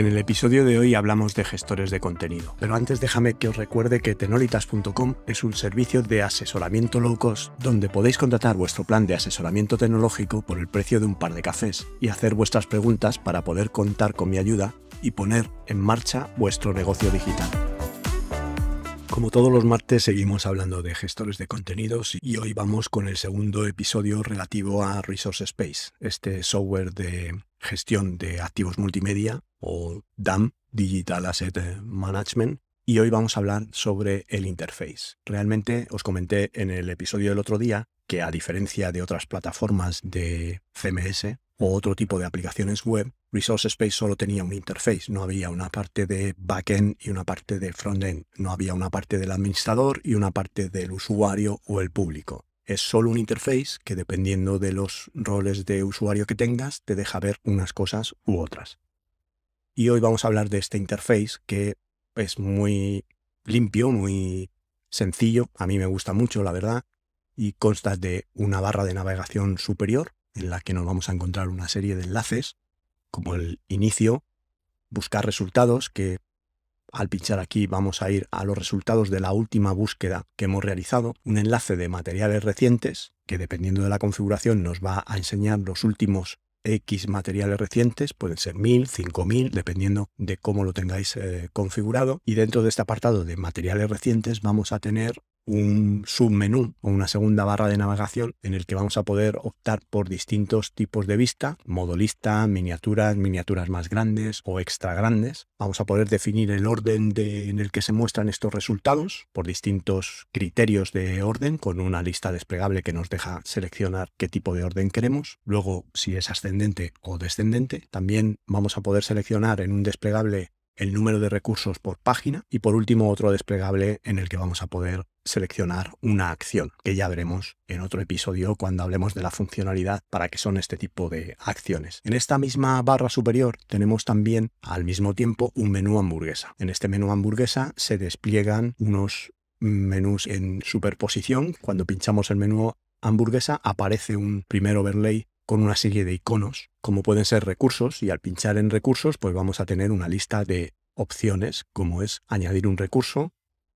En el episodio de hoy hablamos de gestores de contenido, pero antes déjame que os recuerde que tenolitas.com es un servicio de asesoramiento low cost donde podéis contratar vuestro plan de asesoramiento tecnológico por el precio de un par de cafés y hacer vuestras preguntas para poder contar con mi ayuda y poner en marcha vuestro negocio digital. Como todos los martes seguimos hablando de gestores de contenidos y hoy vamos con el segundo episodio relativo a Resource Space, este software de gestión de activos multimedia o DAM, Digital Asset Management, y hoy vamos a hablar sobre el interface. Realmente os comenté en el episodio del otro día que a diferencia de otras plataformas de CMS o otro tipo de aplicaciones web, Resource Space solo tenía un interface, no había una parte de backend y una parte de frontend, no había una parte del administrador y una parte del usuario o el público es solo un interface que dependiendo de los roles de usuario que tengas, te deja ver unas cosas u otras. Y hoy vamos a hablar de este interface que es muy limpio, muy sencillo, a mí me gusta mucho, la verdad, y consta de una barra de navegación superior en la que nos vamos a encontrar una serie de enlaces, como el inicio, buscar resultados, que al pinchar aquí vamos a ir a los resultados de la última búsqueda que hemos realizado, un enlace de materiales recientes que dependiendo de la configuración nos va a enseñar los últimos X materiales recientes, pueden ser 1000, 5000, dependiendo de cómo lo tengáis eh, configurado. Y dentro de este apartado de materiales recientes vamos a tener un submenú o una segunda barra de navegación en el que vamos a poder optar por distintos tipos de vista, modo lista, miniaturas, miniaturas más grandes o extra grandes. Vamos a poder definir el orden en el que se muestran estos resultados por distintos criterios de orden con una lista desplegable que nos deja seleccionar qué tipo de orden queremos. Luego, si es ascendente o descendente, también vamos a poder seleccionar en un desplegable el número de recursos por página y por último otro desplegable en el que vamos a poder seleccionar una acción, que ya veremos en otro episodio cuando hablemos de la funcionalidad para qué son este tipo de acciones. En esta misma barra superior tenemos también al mismo tiempo un menú hamburguesa. En este menú hamburguesa se despliegan unos menús en superposición. Cuando pinchamos el menú hamburguesa aparece un primer overlay con una serie de iconos, como pueden ser recursos, y al pinchar en recursos, pues vamos a tener una lista de opciones, como es añadir un recurso,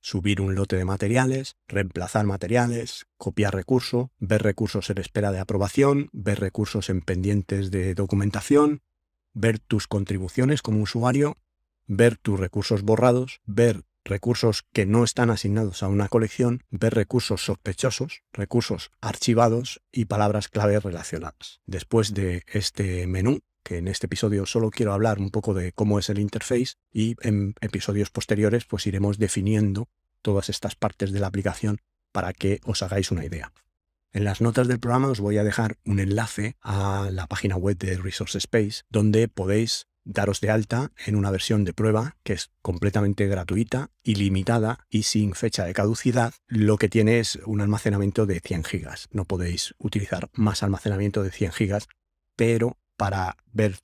subir un lote de materiales, reemplazar materiales, copiar recurso, ver recursos en espera de aprobación, ver recursos en pendientes de documentación, ver tus contribuciones como usuario, ver tus recursos borrados, ver recursos que no están asignados a una colección, ver recursos sospechosos, recursos archivados y palabras clave relacionadas. Después de este menú, que en este episodio solo quiero hablar un poco de cómo es el interface y en episodios posteriores pues iremos definiendo todas estas partes de la aplicación para que os hagáis una idea. En las notas del programa os voy a dejar un enlace a la página web de Resource Space donde podéis daros de alta en una versión de prueba que es completamente gratuita, ilimitada y sin fecha de caducidad. Lo que tiene es un almacenamiento de 100 gigas. No podéis utilizar más almacenamiento de 100 gigas, pero para ver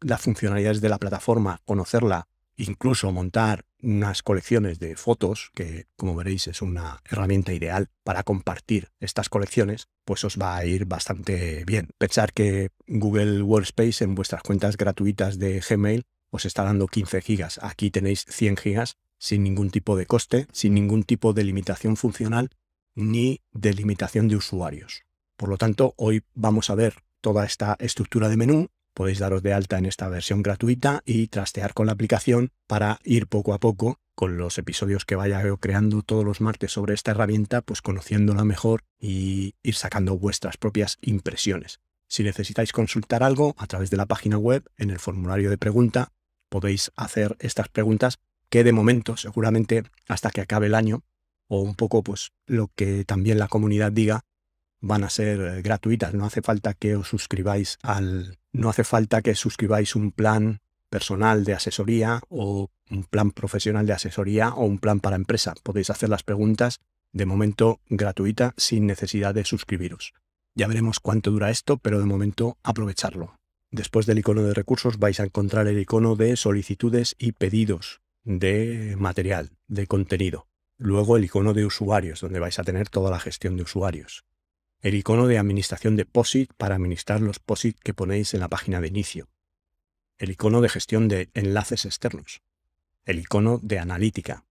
las funcionalidades de la plataforma, conocerla incluso montar unas colecciones de fotos, que como veréis es una herramienta ideal para compartir estas colecciones, pues os va a ir bastante bien. Pensar que Google Workspace en vuestras cuentas gratuitas de Gmail os está dando 15 gigas. Aquí tenéis 100 gigas sin ningún tipo de coste, sin ningún tipo de limitación funcional ni de limitación de usuarios. Por lo tanto, hoy vamos a ver toda esta estructura de menú podéis daros de alta en esta versión gratuita y trastear con la aplicación para ir poco a poco con los episodios que vaya creando todos los martes sobre esta herramienta, pues conociéndola mejor y ir sacando vuestras propias impresiones. Si necesitáis consultar algo a través de la página web, en el formulario de pregunta, podéis hacer estas preguntas que de momento, seguramente hasta que acabe el año, o un poco pues lo que también la comunidad diga, van a ser eh, gratuitas. No hace falta que os suscribáis al. No hace falta que suscribáis un plan personal de asesoría o un plan profesional de asesoría o un plan para empresa. Podéis hacer las preguntas de momento gratuita sin necesidad de suscribiros. Ya veremos cuánto dura esto, pero de momento aprovecharlo. Después del icono de recursos vais a encontrar el icono de solicitudes y pedidos de material, de contenido. Luego el icono de usuarios, donde vais a tener toda la gestión de usuarios. El icono de administración de POSIT para administrar los POSIT que ponéis en la página de inicio. El icono de gestión de enlaces externos. El icono de analítica.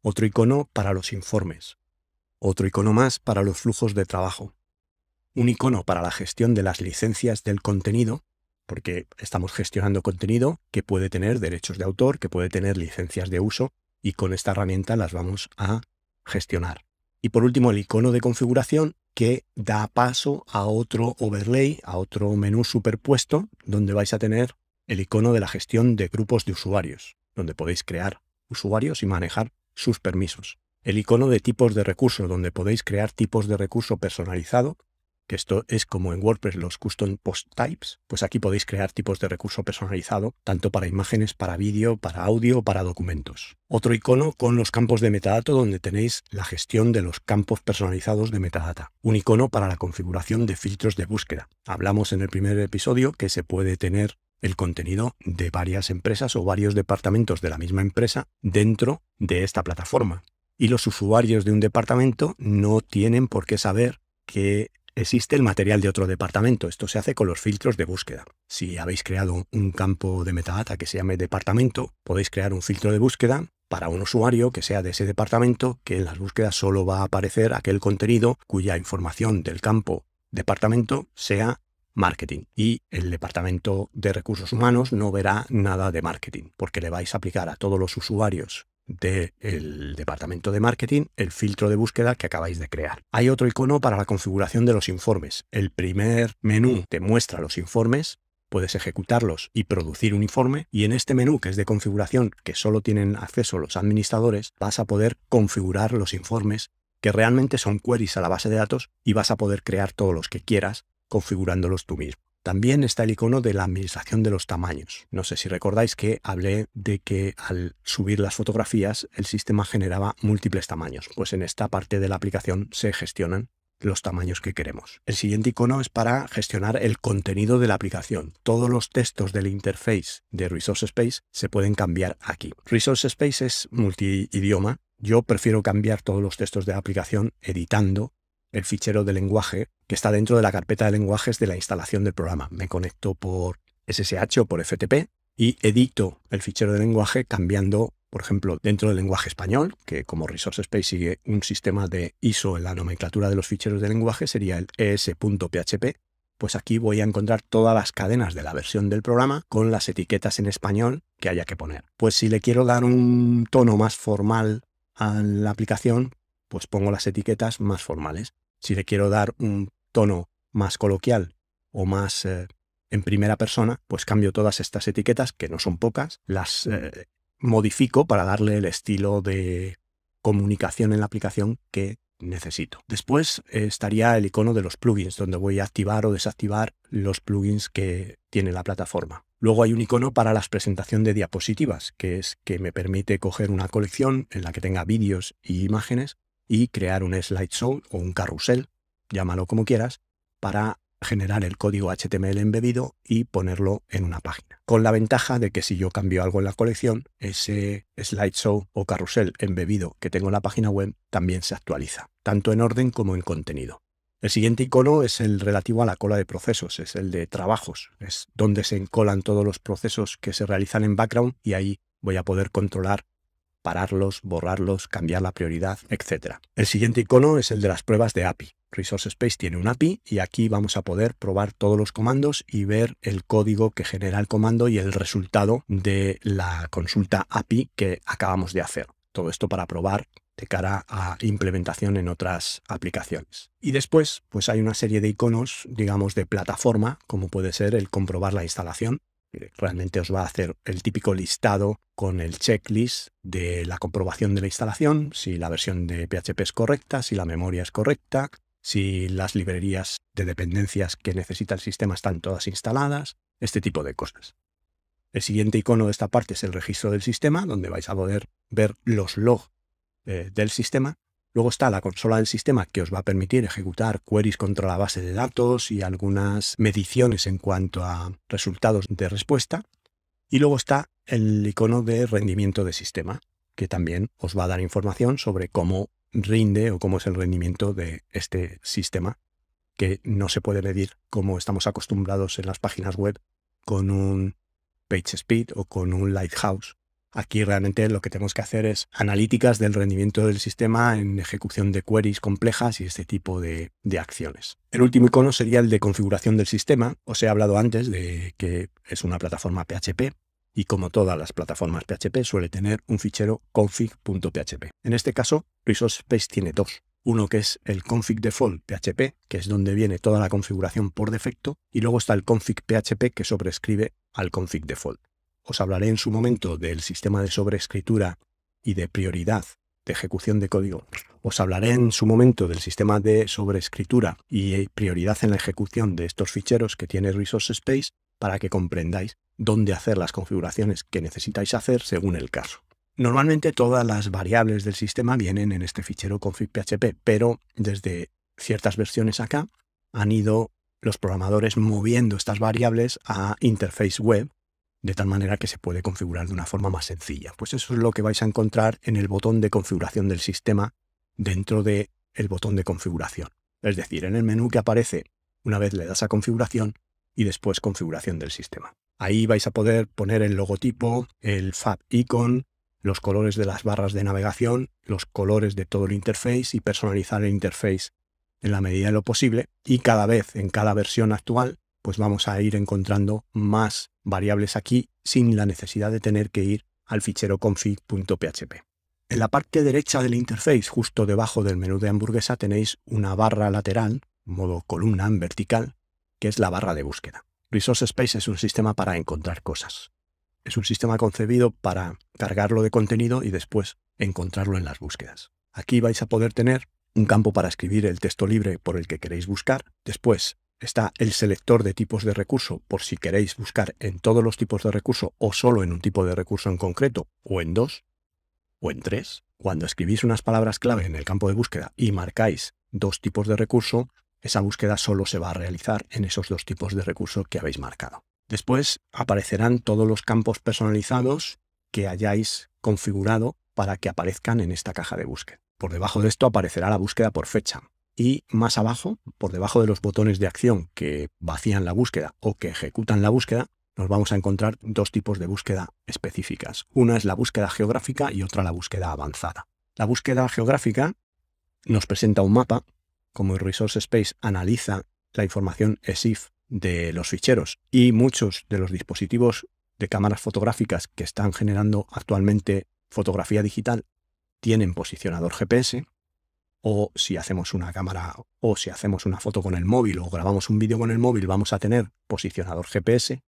Otro icono para los informes. Otro icono más para los flujos de trabajo. Un icono para la gestión de las licencias del contenido porque estamos gestionando contenido que puede tener derechos de autor, que puede tener licencias de uso y con esta herramienta las vamos a gestionar. Y por último, el icono de configuración que da paso a otro overlay, a otro menú superpuesto, donde vais a tener el icono de la gestión de grupos de usuarios, donde podéis crear usuarios y manejar sus permisos. El icono de tipos de recursos, donde podéis crear tipos de recurso personalizado que esto es como en WordPress los custom post types, pues aquí podéis crear tipos de recurso personalizado, tanto para imágenes, para vídeo, para audio para documentos. Otro icono con los campos de metadata donde tenéis la gestión de los campos personalizados de metadata. Un icono para la configuración de filtros de búsqueda. Hablamos en el primer episodio que se puede tener el contenido de varias empresas o varios departamentos de la misma empresa dentro de esta plataforma. Y los usuarios de un departamento no tienen por qué saber que existe el material de otro departamento. Esto se hace con los filtros de búsqueda. Si habéis creado un campo de metadata que se llame departamento, podéis crear un filtro de búsqueda para un usuario que sea de ese departamento, que en las búsquedas solo va a aparecer aquel contenido cuya información del campo departamento sea marketing. Y el departamento de recursos humanos no verá nada de marketing, porque le vais a aplicar a todos los usuarios del departamento de marketing el filtro de búsqueda que acabáis de crear. Hay otro icono para la configuración de los informes. El primer menú te muestra los informes, puedes ejecutarlos y producir un informe y en este menú que es de configuración que solo tienen acceso los administradores vas a poder configurar los informes que realmente son queries a la base de datos y vas a poder crear todos los que quieras configurándolos tú mismo. También está el icono de la administración de los tamaños. No sé si recordáis que hablé de que al subir las fotografías el sistema generaba múltiples tamaños. Pues en esta parte de la aplicación se gestionan los tamaños que queremos. El siguiente icono es para gestionar el contenido de la aplicación. Todos los textos del interface de Resource Space se pueden cambiar aquí. Resource Space es multidioma. Yo prefiero cambiar todos los textos de la aplicación editando el fichero de lenguaje que está dentro de la carpeta de lenguajes de la instalación del programa. Me conecto por SSH o por FTP y edito el fichero de lenguaje cambiando, por ejemplo, dentro del lenguaje español, que como Resource Space sigue un sistema de ISO en la nomenclatura de los ficheros de lenguaje, sería el es.php, pues aquí voy a encontrar todas las cadenas de la versión del programa con las etiquetas en español que haya que poner. Pues si le quiero dar un tono más formal a la aplicación, pues pongo las etiquetas más formales. Si le quiero dar un tono más coloquial o más eh, en primera persona, pues cambio todas estas etiquetas, que no son pocas, las eh, modifico para darle el estilo de comunicación en la aplicación que necesito. Después eh, estaría el icono de los plugins, donde voy a activar o desactivar los plugins que tiene la plataforma. Luego hay un icono para la presentación de diapositivas, que es que me permite coger una colección en la que tenga vídeos y imágenes y crear un slideshow o un carrusel, llámalo como quieras, para generar el código HTML embebido y ponerlo en una página. Con la ventaja de que si yo cambio algo en la colección, ese slideshow o carrusel embebido que tengo en la página web también se actualiza, tanto en orden como en contenido. El siguiente icono es el relativo a la cola de procesos, es el de trabajos, es donde se encolan todos los procesos que se realizan en background y ahí voy a poder controlar pararlos, borrarlos, cambiar la prioridad, etc. El siguiente icono es el de las pruebas de API. Resource Space tiene un API y aquí vamos a poder probar todos los comandos y ver el código que genera el comando y el resultado de la consulta API que acabamos de hacer. Todo esto para probar de cara a implementación en otras aplicaciones. Y después, pues hay una serie de iconos, digamos, de plataforma, como puede ser el comprobar la instalación, realmente os va a hacer el típico listado con el checklist de la comprobación de la instalación, si la versión de PHP es correcta, si la memoria es correcta, si las librerías de dependencias que necesita el sistema están todas instaladas, este tipo de cosas. El siguiente icono de esta parte es el registro del sistema, donde vais a poder ver los logs eh, del sistema, Luego está la consola del sistema que os va a permitir ejecutar queries contra la base de datos y algunas mediciones en cuanto a resultados de respuesta. Y luego está el icono de rendimiento de sistema, que también os va a dar información sobre cómo rinde o cómo es el rendimiento de este sistema, que no se puede medir como estamos acostumbrados en las páginas web con un PageSpeed o con un Lighthouse Aquí realmente lo que tenemos que hacer es analíticas del rendimiento del sistema en ejecución de queries complejas y este tipo de, acciones. El último icono sería el de configuración del sistema. Os he hablado antes de que es una plataforma PHP y como todas las plataformas PHP suele tener un fichero config.php. En este caso, Resource Space tiene dos. Uno que es el config default PHP, que es donde viene toda la configuración por defecto, y luego está el config PHP que sobrescribe al config default. Os hablaré en su momento del sistema de sobreescritura y de prioridad de ejecución de código. Os hablaré en su momento del sistema de sobreescritura y prioridad en la ejecución de estos ficheros que tiene Resource Space para que comprendáis dónde hacer las configuraciones que necesitáis hacer según el caso. Normalmente todas las variables del sistema vienen en este fichero config.php, pero desde ciertas versiones acá han ido los programadores moviendo estas variables a interface web de tal manera que se puede configurar de una forma más sencilla. Pues eso es lo que vais a encontrar en el botón de configuración del sistema dentro del el botón de configuración. Es decir, en el menú que aparece una vez le das a configuración y después configuración del sistema. Ahí vais a poder poner el logotipo, el fab icon, los colores de las barras de navegación, los colores de todo el interface y personalizar el interface en la medida de lo posible. Y cada vez, en cada versión actual, pues vamos a ir encontrando más variables aquí sin la necesidad de tener que ir al fichero config.php. En la parte derecha del interface, justo debajo del menú de hamburguesa, tenéis una barra lateral, modo columna en vertical, que es la barra de búsqueda. Resource Space es un sistema para encontrar cosas. Es un sistema concebido para cargarlo de contenido y después encontrarlo en las búsquedas. Aquí vais a poder tener un campo para escribir el texto libre por el que queréis buscar, después está el selector de tipos de recurso por si queréis buscar en todos los tipos de recurso o solo en un tipo de recurso en concreto, o en dos, o en tres. Cuando escribís unas palabras clave en el campo de búsqueda y marcáis dos tipos de recurso, esa búsqueda solo se va a realizar en esos dos tipos de recurso que habéis marcado. Después aparecerán todos los campos personalizados que hayáis configurado para que aparezcan en esta caja de búsqueda. Por debajo de esto aparecerá la búsqueda por fecha, y más abajo, por debajo de los botones de acción que vacían la búsqueda o que ejecutan la búsqueda, nos vamos a encontrar dos tipos de búsqueda específicas. Una es la búsqueda geográfica y otra la búsqueda avanzada. La búsqueda geográfica nos presenta un mapa, como el Resource Space analiza la información ESIF de los ficheros y muchos de los dispositivos de cámaras fotográficas que están generando actualmente fotografía digital tienen posicionador GPS, o si hacemos una cámara o si hacemos una foto con el móvil o grabamos un vídeo con el móvil vamos a tener posicionador GPS,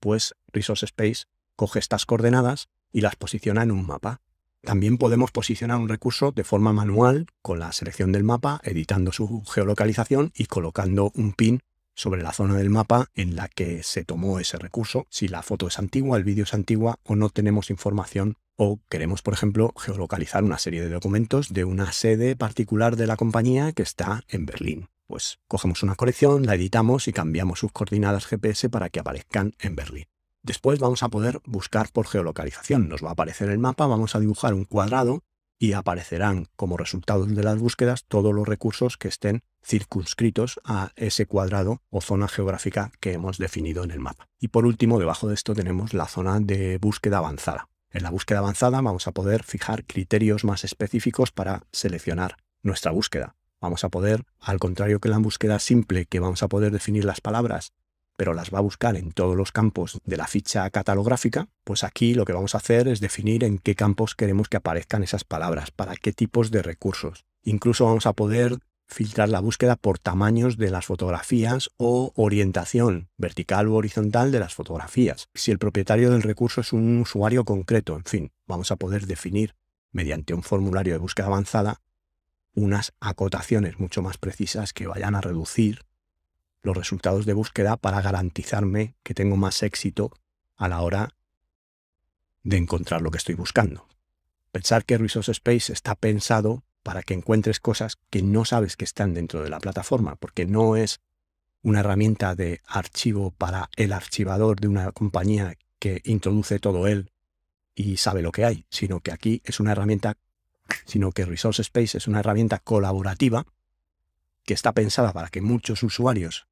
pues Resource Space coge estas coordenadas y las posiciona en un mapa. También podemos posicionar un recurso de forma manual con la selección del mapa, editando su geolocalización y colocando un pin sobre la zona del mapa en la que se tomó ese recurso, si la foto es antigua, el vídeo es antigua o no tenemos información o queremos, por ejemplo, geolocalizar una serie de documentos de una sede particular de la compañía que está en Berlín. Pues cogemos una colección, la editamos y cambiamos sus coordenadas GPS para que aparezcan en Berlín. Después vamos a poder buscar por geolocalización. Nos va a aparecer el mapa, vamos a dibujar un cuadrado y aparecerán como resultados de las búsquedas todos los recursos que estén circunscritos a ese cuadrado o zona geográfica que hemos definido en el mapa. Y por último, debajo de esto tenemos la zona de búsqueda avanzada. En la búsqueda avanzada vamos a poder fijar criterios más específicos para seleccionar nuestra búsqueda. Vamos a poder, al contrario que la búsqueda simple, que vamos a poder definir las palabras, pero las va a buscar en todos los campos de la ficha catalográfica, pues aquí lo que vamos a hacer es definir en qué campos queremos que aparezcan esas palabras, para qué tipos de recursos. Incluso vamos a poder filtrar la búsqueda por tamaños de las fotografías o orientación vertical u horizontal de las fotografías. Si el propietario del recurso es un usuario concreto, en fin, vamos a poder definir mediante un formulario de búsqueda avanzada unas acotaciones mucho más precisas que vayan a reducir los resultados de búsqueda para garantizarme que tengo más éxito a la hora de encontrar lo que estoy buscando. Pensar que Resource Space está pensado para que encuentres cosas que no sabes que están dentro de la plataforma, porque no es una herramienta de archivo para el archivador de una compañía que introduce todo él y sabe lo que hay, sino que aquí es una herramienta, sino que Resource Space es una herramienta colaborativa que está pensada para que muchos usuarios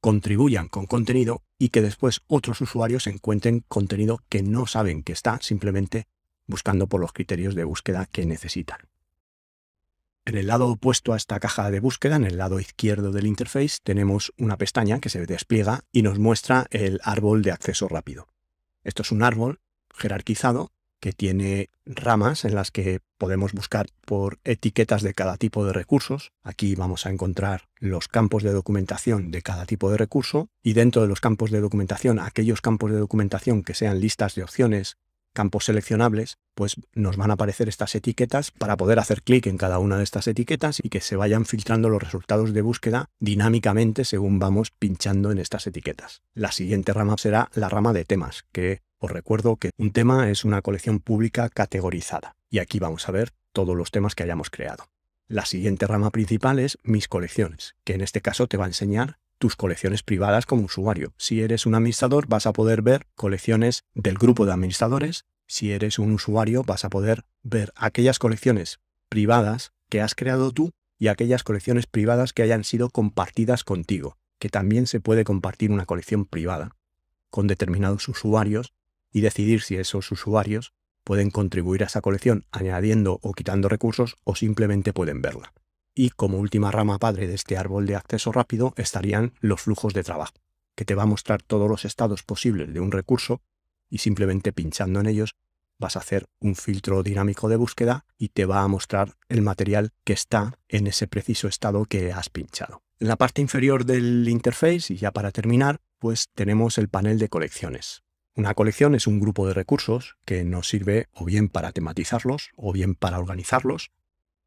contribuyan con contenido y que después otros usuarios encuentren contenido que no saben que está simplemente buscando por los criterios de búsqueda que necesitan. En el lado opuesto a esta caja de búsqueda, en el lado izquierdo del interface, tenemos una pestaña que se despliega y nos muestra el árbol de acceso rápido. Esto es un árbol jerarquizado que tiene ramas en las que podemos buscar por etiquetas de cada tipo de recursos. Aquí vamos a encontrar los campos de documentación de cada tipo de recurso y dentro de los campos de documentación, aquellos campos de documentación que sean listas de opciones campos seleccionables, pues nos van a aparecer estas etiquetas para poder hacer clic en cada una de estas etiquetas y que se vayan filtrando los resultados de búsqueda dinámicamente según vamos pinchando en estas etiquetas. La siguiente rama será la rama de temas, que os recuerdo que un tema es una colección pública categorizada y aquí vamos a ver todos los temas que hayamos creado. La siguiente rama principal es mis colecciones, que en este caso te va a enseñar tus colecciones privadas como usuario. Si eres un administrador vas a poder ver colecciones del grupo de administradores. Si eres un usuario vas a poder ver aquellas colecciones privadas que has creado tú y aquellas colecciones privadas que hayan sido compartidas contigo, que también se puede compartir una colección privada con determinados usuarios y decidir si esos usuarios pueden contribuir a esa colección añadiendo o quitando recursos o simplemente pueden verla y como última rama padre de este árbol de acceso rápido estarían los flujos de trabajo, que te va a mostrar todos los estados posibles de un recurso y simplemente pinchando en ellos vas a hacer un filtro dinámico de búsqueda y te va a mostrar el material que está en ese preciso estado que has pinchado. En la parte inferior del interface, y ya para terminar, pues tenemos el panel de colecciones. Una colección es un grupo de recursos que nos sirve o bien para tematizarlos o bien para organizarlos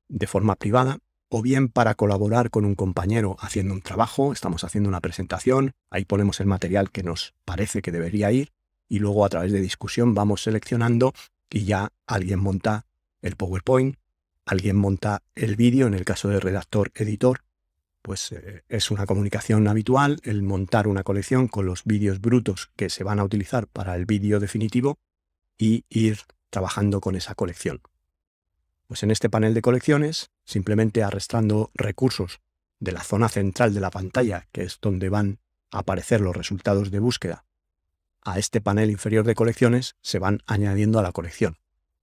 de forma privada o bien para colaborar con un compañero haciendo un trabajo, estamos haciendo una presentación, ahí ponemos el material que nos parece que debería ir y luego a través de discusión vamos seleccionando y ya alguien monta el PowerPoint, alguien monta el vídeo, en el caso de redactor-editor, pues eh, es una comunicación habitual el montar una colección con los vídeos brutos que se van a utilizar para el vídeo definitivo y ir trabajando con esa colección. Pues en este panel de colecciones, simplemente arrastrando recursos de la zona central de la pantalla, que es donde van a aparecer los resultados de búsqueda, a este panel inferior de colecciones se van añadiendo a la colección.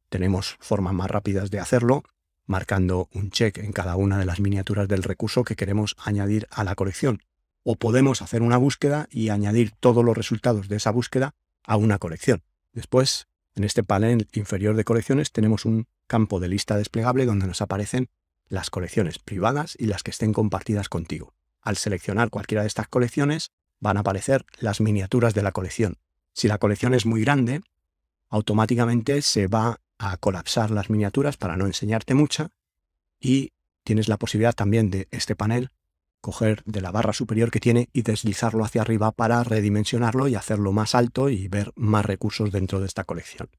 Tenemos formas más rápidas de hacerlo, marcando un check en cada una de las miniaturas del recurso que queremos añadir a la colección. O podemos hacer una búsqueda y añadir todos los resultados de esa búsqueda a una colección. Después, en este panel inferior de colecciones tenemos un campo de lista desplegable donde nos aparecen las colecciones privadas y las que estén compartidas contigo. Al seleccionar cualquiera de estas colecciones van a aparecer las miniaturas de la colección. Si la colección es muy grande, automáticamente se va a colapsar las miniaturas para no enseñarte mucha y tienes la posibilidad también de este panel coger de la barra superior que tiene y deslizarlo hacia arriba para redimensionarlo y hacerlo más alto y ver más recursos dentro de esta colección.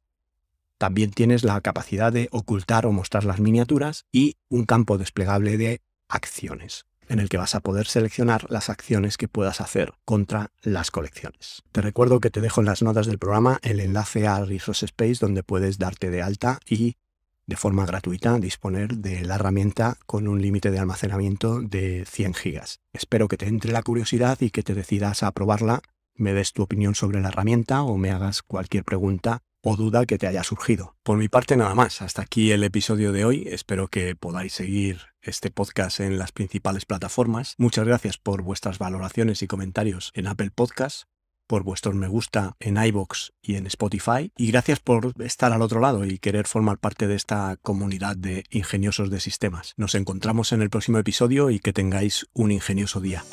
También tienes la capacidad de ocultar o mostrar las miniaturas y un campo desplegable de acciones en el que vas a poder seleccionar las acciones que puedas hacer contra las colecciones. Te recuerdo que te dejo en las notas del programa el enlace a Resource Space donde puedes darte de alta y de forma gratuita disponer de la herramienta con un límite de almacenamiento de 100 gigas. Espero que te entre la curiosidad y que te decidas a probarla, me des tu opinión sobre la herramienta o me hagas cualquier pregunta o duda que te haya surgido. Por mi parte nada más, hasta aquí el episodio de hoy, espero que podáis seguir este podcast en las principales plataformas. Muchas gracias por vuestras valoraciones y comentarios en Apple Podcasts por vuestros me gusta en iBox y en Spotify. Y gracias por estar al otro lado y querer formar parte de esta comunidad de ingeniosos de sistemas. Nos encontramos en el próximo episodio y que tengáis un ingenioso día.